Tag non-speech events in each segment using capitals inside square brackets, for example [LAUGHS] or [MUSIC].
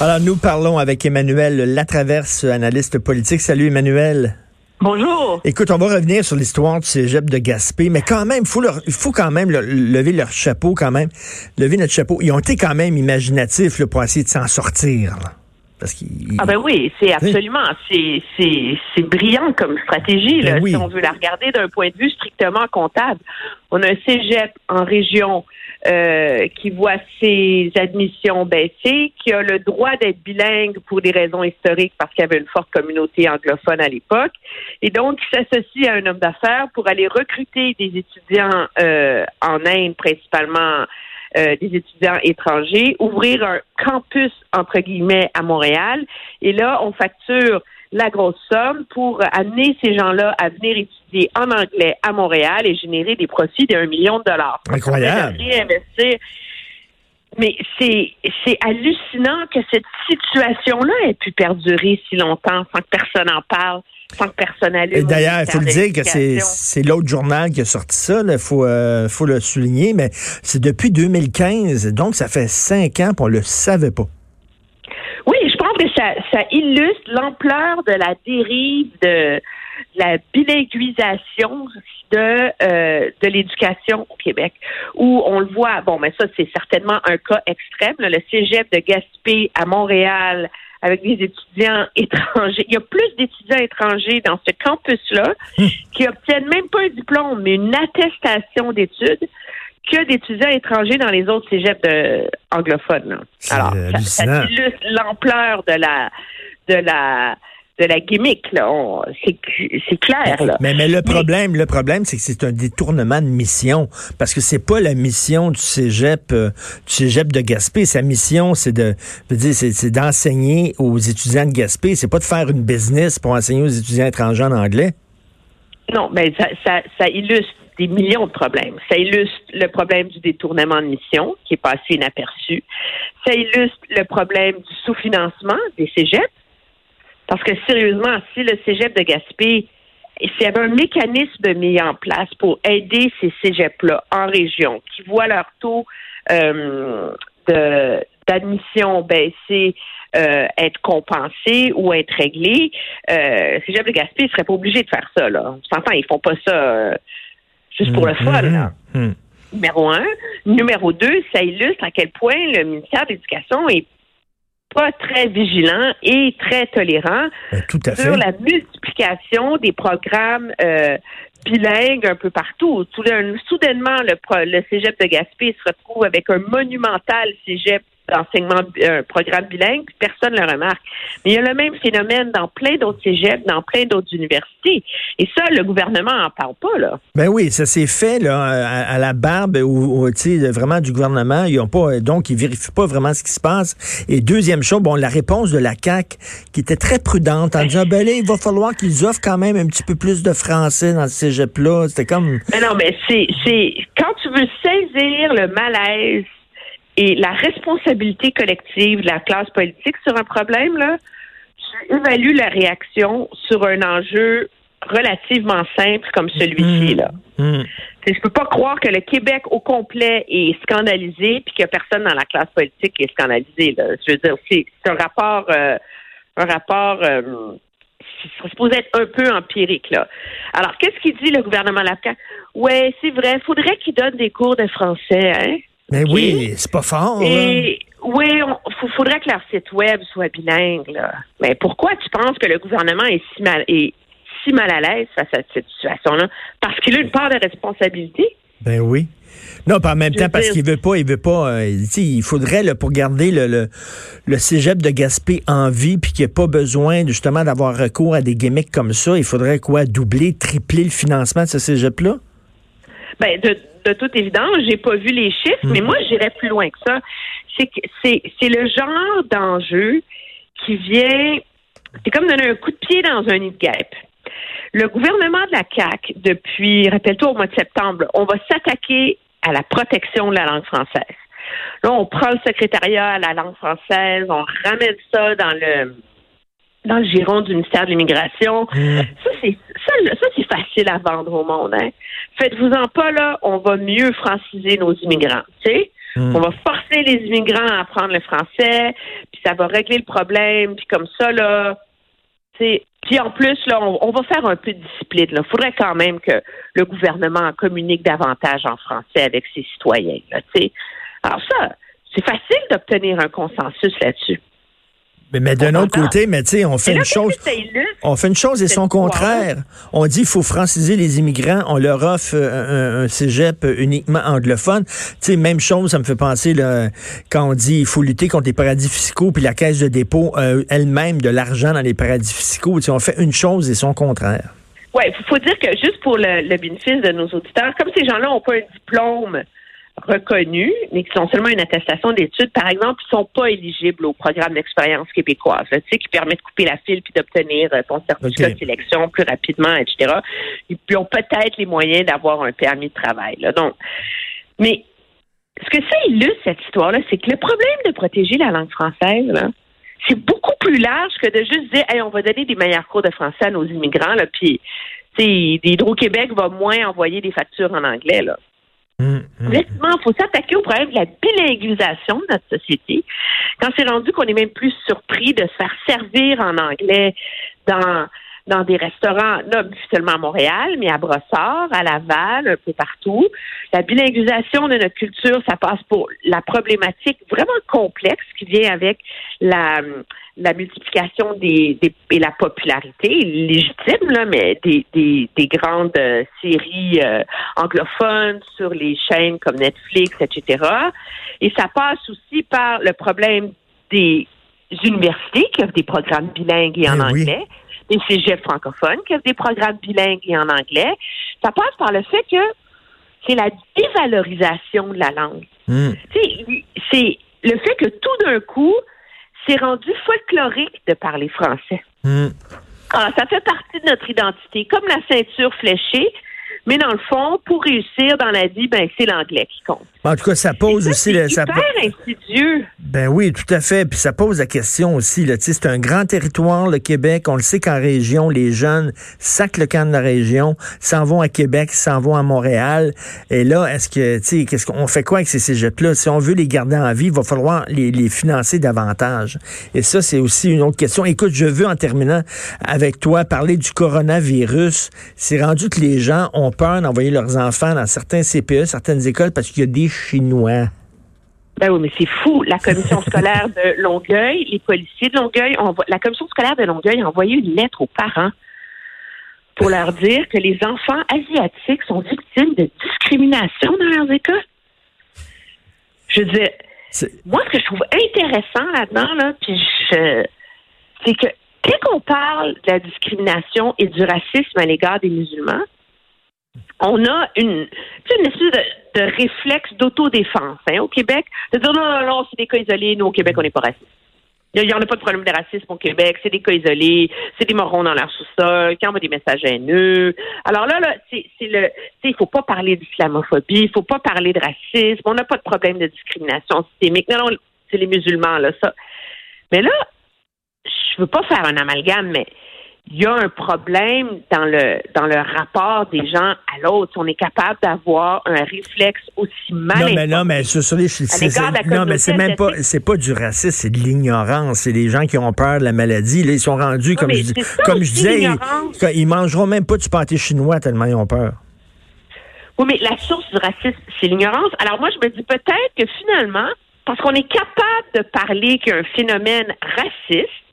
Alors, nous parlons avec Emmanuel Latraverse, analyste politique. Salut, Emmanuel. Bonjour. Écoute, on va revenir sur l'histoire du cégep de Gaspé, mais quand même, faut leur, il faut quand même le- lever leur chapeau, quand même, lever notre chapeau. Ils ont été quand même imaginatifs là, pour essayer de s'en sortir. là. Parce. Ah ben oui, c'est absolument, c'est c'est c'est brillant comme stratégie là, Ben oui. si on veut la regarder d'un point de vue strictement comptable. On a un cégep en région euh, qui voit ses admissions baisser, qui a le droit d'être bilingue pour des raisons historiques parce qu'il y avait une forte communauté anglophone à l'époque, et donc il s'associe à un homme d'affaires pour aller recruter des étudiants euh, en Inde principalement euh, des étudiants étrangers, ouvrir un campus, entre guillemets, à Montréal. Et là, on facture la grosse somme pour amener ces gens-là à venir étudier en anglais à Montréal et générer des profits d'un million de dollars. Incroyable. Réinvestir. Mais c'est c'est hallucinant que cette situation-là ait pu perdurer si longtemps sans que personne en parle, sans que personne. D'ailleurs, il faut le dire que c'est, l'autre journal qui a sorti ça. Il faut, euh, faut le souligner, mais c'est depuis 2015. Donc, ça fait cinq ans qu'on le savait pas. Oui, je pense que ça, ça illustre l'ampleur de la dérive de la bilinguisation de euh, de l'éducation au Québec, où on le voit. Bon, mais ça c'est certainement un cas extrême. là, le Cégep de Gaspé à Montréal avec des étudiants [LAUGHS] étrangers. Il y a plus d'étudiants étrangers dans ce campus-là [LAUGHS] qui obtiennent même pas un diplôme, mais une attestation d'études que d'étudiants étrangers dans les autres cégeps de, anglophones. là. Alors, ça, ça illustre l'ampleur de la de la de la gimmick. Là. C'est c'est clair. Là. Mais, mais le problème, le problème, c'est que c'est un détournement de mission. Parce que c'est pas la mission du cégep, euh, du cégep de Gaspé. Sa mission, c'est de, je veux dire, c'est, c'est d'enseigner aux étudiants de Gaspé. C'est pas de faire une business pour enseigner aux étudiants étrangers en anglais. Non, mais ça, ça, ça illustre des millions de problèmes. Ça illustre le problème du détournement de mission, qui est passé inaperçu. Ça illustre le problème du sous-financement des cégeps. Parce que sérieusement, si le cégep de Gaspé, s'il y avait un mécanisme mis en place pour aider ces cégeps-là en région, qui voient leur taux euh, de d'admission baisser, euh, être compensé ou être réglé, euh, cégep de Gaspé ne serait pas obligé de faire ça. Là. On s'entend, ils font pas ça euh, juste pour le fun. là. Mhm. Mhm. Numéro un. Numéro deux, ça illustre à quel point le ministère de l'Éducation est pas très vigilant et très tolérant Ben, tout à fait. sur la multiplication des programmes euh, bilingues un peu partout. Tout soudainement, le, le cégep de Gaspé se retrouve avec un monumental cégep d'enseignement, un programme bilingue, puis personne ne le remarque. Mais il y a le même phénomène dans plein d'autres cégeps, dans plein d'autres universités. Et ça, le gouvernement en parle pas, là. Ben oui, ça s'est fait là, à, à la barbe ou, ou, tu sais, vraiment du gouvernement. Ils ont pas, donc ils vérifient pas vraiment ce qui se passe. Et deuxième chose, bon, la réponse de la CAC qui était très prudente en disant, ben là, il va falloir qu'ils offrent quand même un petit peu plus de français dans ce cégep-là. C'était comme, Mais non, mais c'est, c'est quand tu veux saisir le malaise et la responsabilité collective de la classe politique sur un problème, là, tu évalues la réaction sur un enjeu relativement simple comme celui-ci, là. hmm, Tu sais, Je peux pas croire que le Québec au complet est scandalisé puis que personne dans la classe politique est scandalisé. Là. Je veux dire, c'est un rapport, euh, un rapport euh, qui serait supposé être un peu empirique. Là. Alors, qu'est-ce qu'il dit le gouvernement Lacan? Ouais, c'est vrai, faudrait qu'il donne des cours de français, hein? Ben Ok. oui, c'est pas fort. Et oui, il faudrait que leur site web soit bilingue. Là. Mais pourquoi tu penses que le gouvernement est si mal, est si mal à l'aise face à cette situation-là? Parce qu'il a une part de responsabilité. Ben oui. Non, pas en même Je temps, parce qu'il veut pas, il veut pas. euh, il faudrait là, pour garder le, le, le cégep de Gaspé en vie, puis qu'il n'y ait pas besoin justement d'avoir recours à des gimmicks comme ça. Il faudrait quoi, doubler, tripler le financement de ce cégep-là? Ben, de, de toute évidence, j'ai pas vu les chiffres, mais moi, j'irais plus loin que ça. C'est que c'est, c'est le genre d'enjeu qui vient, c'est comme donner un coup de pied dans un nid de guêpe. Le gouvernement de la CAQ, depuis, rappelle-toi, au mois de septembre, on va s'attaquer à la protection de la langue française. Là, on prend le secrétariat à la langue française, on ramène ça dans le dans le giron du ministère de l'Immigration. Mmh. Ça, c'est ça, ça, c'est facile à vendre au monde. Hein. Faites-vous-en pas, là, on va mieux franciser nos immigrants. Tu sais? Mmh. On va forcer les immigrants à apprendre le français, puis ça va régler le problème, puis comme ça, là, puis en plus, là, on, on, va faire un peu de discipline. Il faudrait quand même que le gouvernement communique davantage en français avec ses citoyens. Là. Alors ça, c'est facile d'obtenir un consensus là-dessus. Mais, mais d'un autre côté, mais tu sais, on fait là, une chose, on fait une chose et son contraire. On dit qu'il faut franciser les immigrants, on leur offre un, un cégep uniquement anglophone. Tu sais, même chose, ça me fait penser là, quand on dit il faut lutter contre les paradis fiscaux, puis la caisse de dépôt euh, elle-même de l'argent dans les paradis fiscaux. Tu sais, on fait une chose et son contraire. Oui, il faut dire que juste pour le, le bénéfice de nos auditeurs, comme ces gens-là n'ont pas un diplôme reconnus, mais qui sont seulement une attestation d'études, par exemple, ils sont pas éligibles au programme d'expérience québécoise, tu sais, qui permet de couper la file puis d'obtenir ton certificat okay. de sélection plus rapidement, etc. Ils ont peut-être les moyens d'avoir un permis de travail. Là. Donc, mais ce que ça illustre, cette histoire-là, c'est que le problème de protéger la langue française, là, c'est beaucoup plus large que de juste dire, hey, on va donner des meilleurs cours de français à nos immigrants, là, puis, tu sais, Hydro-Québec va moins envoyer des factures en anglais, là. Mmh, Honnêtement, il faut s'attaquer au problème de la bilinguisation de notre société. Quand c'est rendu qu'on est même plus surpris de se faire servir en anglais dans dans des restaurants, non seulement à Montréal, mais à Brossard, à Laval, un peu partout. La bilinguisation de notre culture, ça passe pour la problématique vraiment complexe qui vient avec la, la multiplication des, des et la popularité légitime, là, mais des, des, des grandes euh, séries euh, anglophones sur les chaînes comme Netflix, etc. Et ça passe aussi par le problème des universités qui offrent des programmes bilingues et en Eh oui. anglais des cégeps francophones qui offrent des programmes bilingues et en anglais. Ça passe par le fait que c'est la dévalorisation de la langue. Mmh. C'est le fait que tout d'un coup, c'est rendu folklorique de parler français. Mmh. Alors, ça fait partie de notre identité, comme la ceinture fléchée. Mais dans le fond, pour réussir dans la vie, ben c'est l'anglais qui compte. En tout cas, ça pose ça, aussi... C'est le, ça insidieux. Ben oui, tout à fait. Puis ça pose la question aussi. Là. C'est un grand territoire, le Québec. On le sait qu'en région, les jeunes sacent le camp de la région, s'en vont à Québec, s'en vont à Montréal. Et là, est-ce que, tu sais, qu'est-ce qu'on fait quoi avec ces cégeps-là? Si on veut les garder en vie, il va falloir les, les financer davantage. Et ça, c'est aussi une autre question. Écoute, je veux, en terminant avec toi, parler du coronavirus. C'est rendu que les gens ont peur d'envoyer leurs enfants dans certains CPE, certaines écoles, parce qu'il y a des Chinois. Ben oui, mais c'est fou. La commission scolaire de Longueuil, les policiers de Longueuil, la commission scolaire de Longueuil a envoyé une lettre aux parents pour leur dire que les enfants asiatiques sont victimes de discrimination dans leurs écoles. Je veux dire, moi, ce que je trouve intéressant là-dedans, là, puis je, c'est que quand on parle de la discrimination et du racisme à l'égard des musulmans, on a une, une espèce de, réflexe d'autodéfense hein, au Québec, de dire non, non, non, c'est des cas isolés, nous au Québec, on n'est pas raciste. Il n'y en a pas de problème de racisme au Québec, c'est des cas isolés, c'est des morons dans leur sous-sol, qui envoient des messages haineux. Alors là, là, c'est le, il faut pas parler d'islamophobie, il faut pas parler de racisme, on n'a pas de problème de discrimination systémique. Non, non, c'est les musulmans, là, ça. Mais là, je veux pas faire un amalgame, mais il y a un problème dans le dans le rapport des gens à l'autre. On est capable d'avoir un réflexe aussi mal. Non, mais non, mais sur, sur les non, mais c'est même pas c'est pas du racisme, c'est de l'ignorance. C'est des gens qui ont peur de la maladie. Là, ils sont rendus comme je, comme je disais, ils, ils mangeront même pas du pâté chinois tellement ils ont peur. Oui, mais la source du racisme, c'est l'ignorance. Alors moi, je me dis peut-être que finalement, parce qu'on est capable de parler qu'il y a un phénomène raciste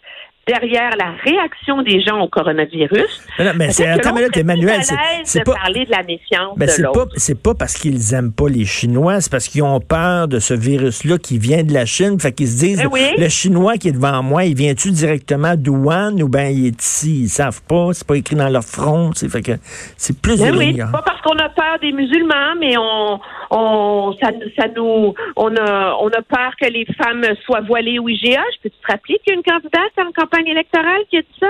derrière la réaction des gens au coronavirus. Mais, non, mais c'est attends, est Emmanuel, c'est pas parler de la méfiance ben, de c'est pas l'autre. c'est pas parce qu'ils aiment pas les Chinois, c'est parce qu'ils ont peur de ce virus-là qui vient de la Chine, fait qu'ils se disent Ben oui. le Chinois qui est devant moi, il vient-tu directement d'Ouan ou ben il est ici, ils savent pas, c'est pas écrit dans leur front, c'est fait que c'est plus Ben oui, pas parce qu'on a peur des musulmans, mais on, on, ça, ça nous, on a, on a peur que les femmes soient voilées au IGA. Je peux te rappeler qu'il y a une candidate en campagne électorale qui a ça.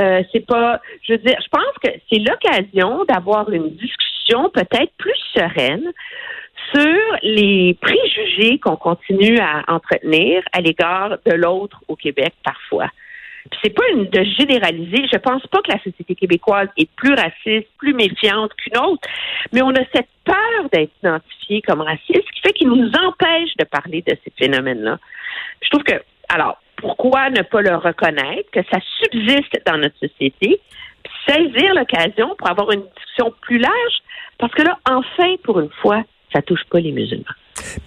Euh, c'est pas, je veux dire, je pense que c'est l'occasion d'avoir une discussion peut-être plus sereine sur les préjugés qu'on continue à entretenir à l'égard de l'autre au Québec parfois. Puis c'est pas une de généraliser. Je pense pas que la société québécoise est plus raciste, plus méfiante qu'une autre, mais on a cette peur d'être identifié comme raciste, qui fait qu'il nous empêche de parler de ces phénomènes-là. Je trouve que, alors, pourquoi ne pas le reconnaître, que ça subsiste dans notre société, puis saisir l'occasion pour avoir une discussion plus large, parce que là, enfin, pour une fois, ça touche pas les musulmans.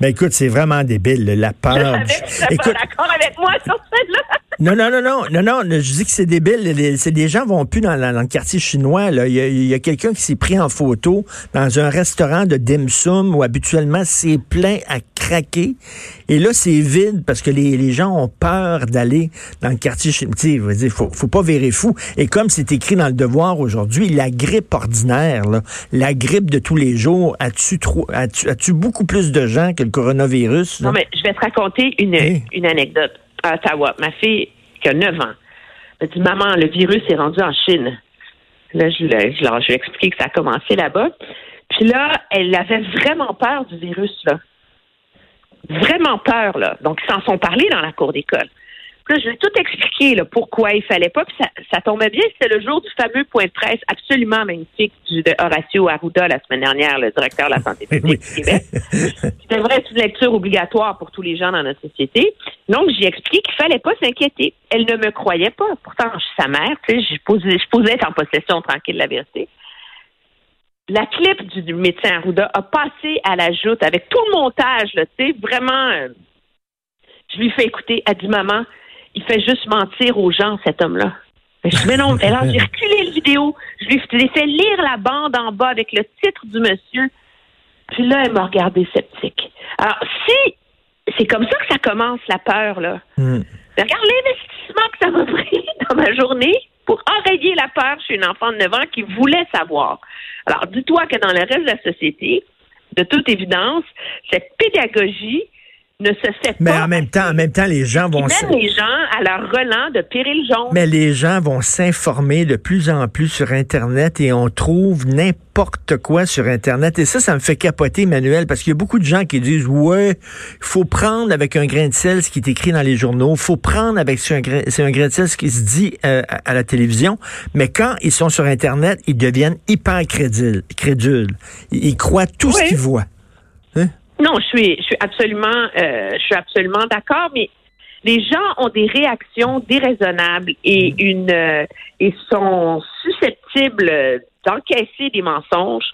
Ben écoute, c'est vraiment débile, la Je peur. savais du- que tu Écoute, pas d'accord avec moi sur celle-là. Non, non, non, non, non, non, je dis que c'est débile. Les, c'est des gens vont plus dans, le quartier chinois. Là. Il y a, il a quelqu'un qui s'est pris en photo dans un restaurant de dim sum où habituellement c'est plein à craquer. Et là, c'est vide parce que les, les gens ont peur d'aller dans le quartier chinois. Tu dire, faut, faut pas virer fou. Et comme c'est écrit dans le devoir aujourd'hui, la grippe ordinaire, là, la grippe de tous les jours, as-tu trop, as-tu, as-tu beaucoup plus de gens que le coronavirus? là? Non, mais je vais te raconter une, Oui. une anecdote. À Ottawa, ma fille, qui a 9 ans, m'a dit Maman, le virus est rendu en Chine. Là, je, lui- je, je lui ai expliqué que ça a commencé là-bas. Puis là, elle avait vraiment peur du virus, là. Vraiment peur, là. Donc, ils s'en sont parlé dans la cour d'école. Puis là, je ai tout expliqué, là, pourquoi il fallait pas. Puis ça, ça tombait bien, c'était le jour du fameux point de presse absolument magnifique du, de Horacio Arruda la semaine dernière, le directeur de la santé [LAUGHS] publique du Québec. C'était vrai, c'est une lecture obligatoire pour tous les gens dans notre société. Donc, j'ai expliqué qu'il fallait pas s'inquiéter. Elle ne me croyait pas. Pourtant, je suis sa mère, tu sais, je posais, je posais être en possession tranquille de la vérité. La clip du, médecin Arruda a passé à la joute avec tout le montage, tu sais, vraiment. euh, je lui fais écouter. Elle dit, maman, il fait juste mentir aux gens, cet homme-là. Mais je dis, mais non, alors [LAUGHS] j'ai reculé le vidéo. Je lui ai fait lire la bande en bas avec le titre du monsieur. Puis là, elle m'a regardé sceptique. Alors, si c'est comme ça que ça commence, la peur, là. Hmm. Mais regarde l'investissement que ça m'a pris [LAUGHS] dans ma journée pour enrayer la peur chez une enfant de 9 ans qui voulait savoir. Alors, dis-toi que dans le reste de la société, de toute évidence, cette pédagogie ne se fait Mais pas. en même temps, en même temps, les gens vont. mènent les gens à leur relent de péril jaune. Mais les gens vont s'informer de plus en plus sur Internet et on trouve n'importe quoi sur Internet. Et ça, ça me fait capoter, Emmanuel, parce qu'il y a beaucoup de gens qui disent, ouais, il faut prendre avec un grain de sel ce qui est écrit dans les journaux, faut prendre avec c'est un, grain- c'est un grain de sel ce qui se dit euh, à, la télévision. Mais quand ils sont sur Internet, ils deviennent hyper crédules. crédules. Ils, croient tout ce qu'ils voient. Non, je suis, je suis absolument, euh, je suis absolument d'accord, mais les gens ont des réactions déraisonnables et une euh, et sont susceptibles d'encaisser des mensonges.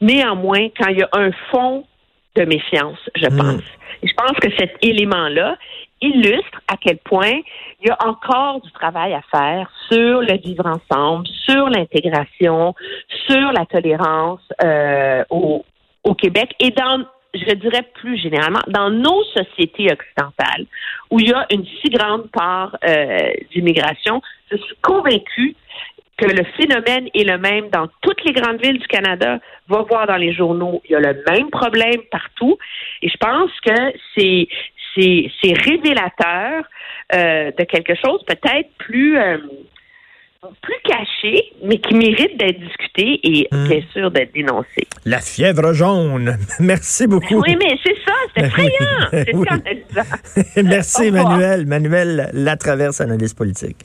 Néanmoins, quand il y a un fond de méfiance, je Mm. pense. Et je pense que cet élément-là illustre à quel point il y a encore du travail à faire sur le vivre ensemble, sur l'intégration, sur la tolérance euh, au, au Québec et dans, je dirais plus généralement, dans nos sociétés occidentales, où il y a une si grande part euh, d'immigration, je suis convaincue que le phénomène est le même dans toutes les grandes villes du Canada. Va voir dans les journaux, il y a le même problème partout. Et je pense que c'est c'est révélateur euh, de quelque chose peut-être plus euh, plus caché, mais qui mérite d'être discuté et Hmm. bien sûr d'être dénoncé. La fièvre jaune. [LAUGHS] Merci beaucoup. Oui, mais c'est ça, c'est Ben effrayant. C'est [LAUGHS] Oui. [LAUGHS] Merci. Emmanuel. Manuel Latraverse, analyste politique.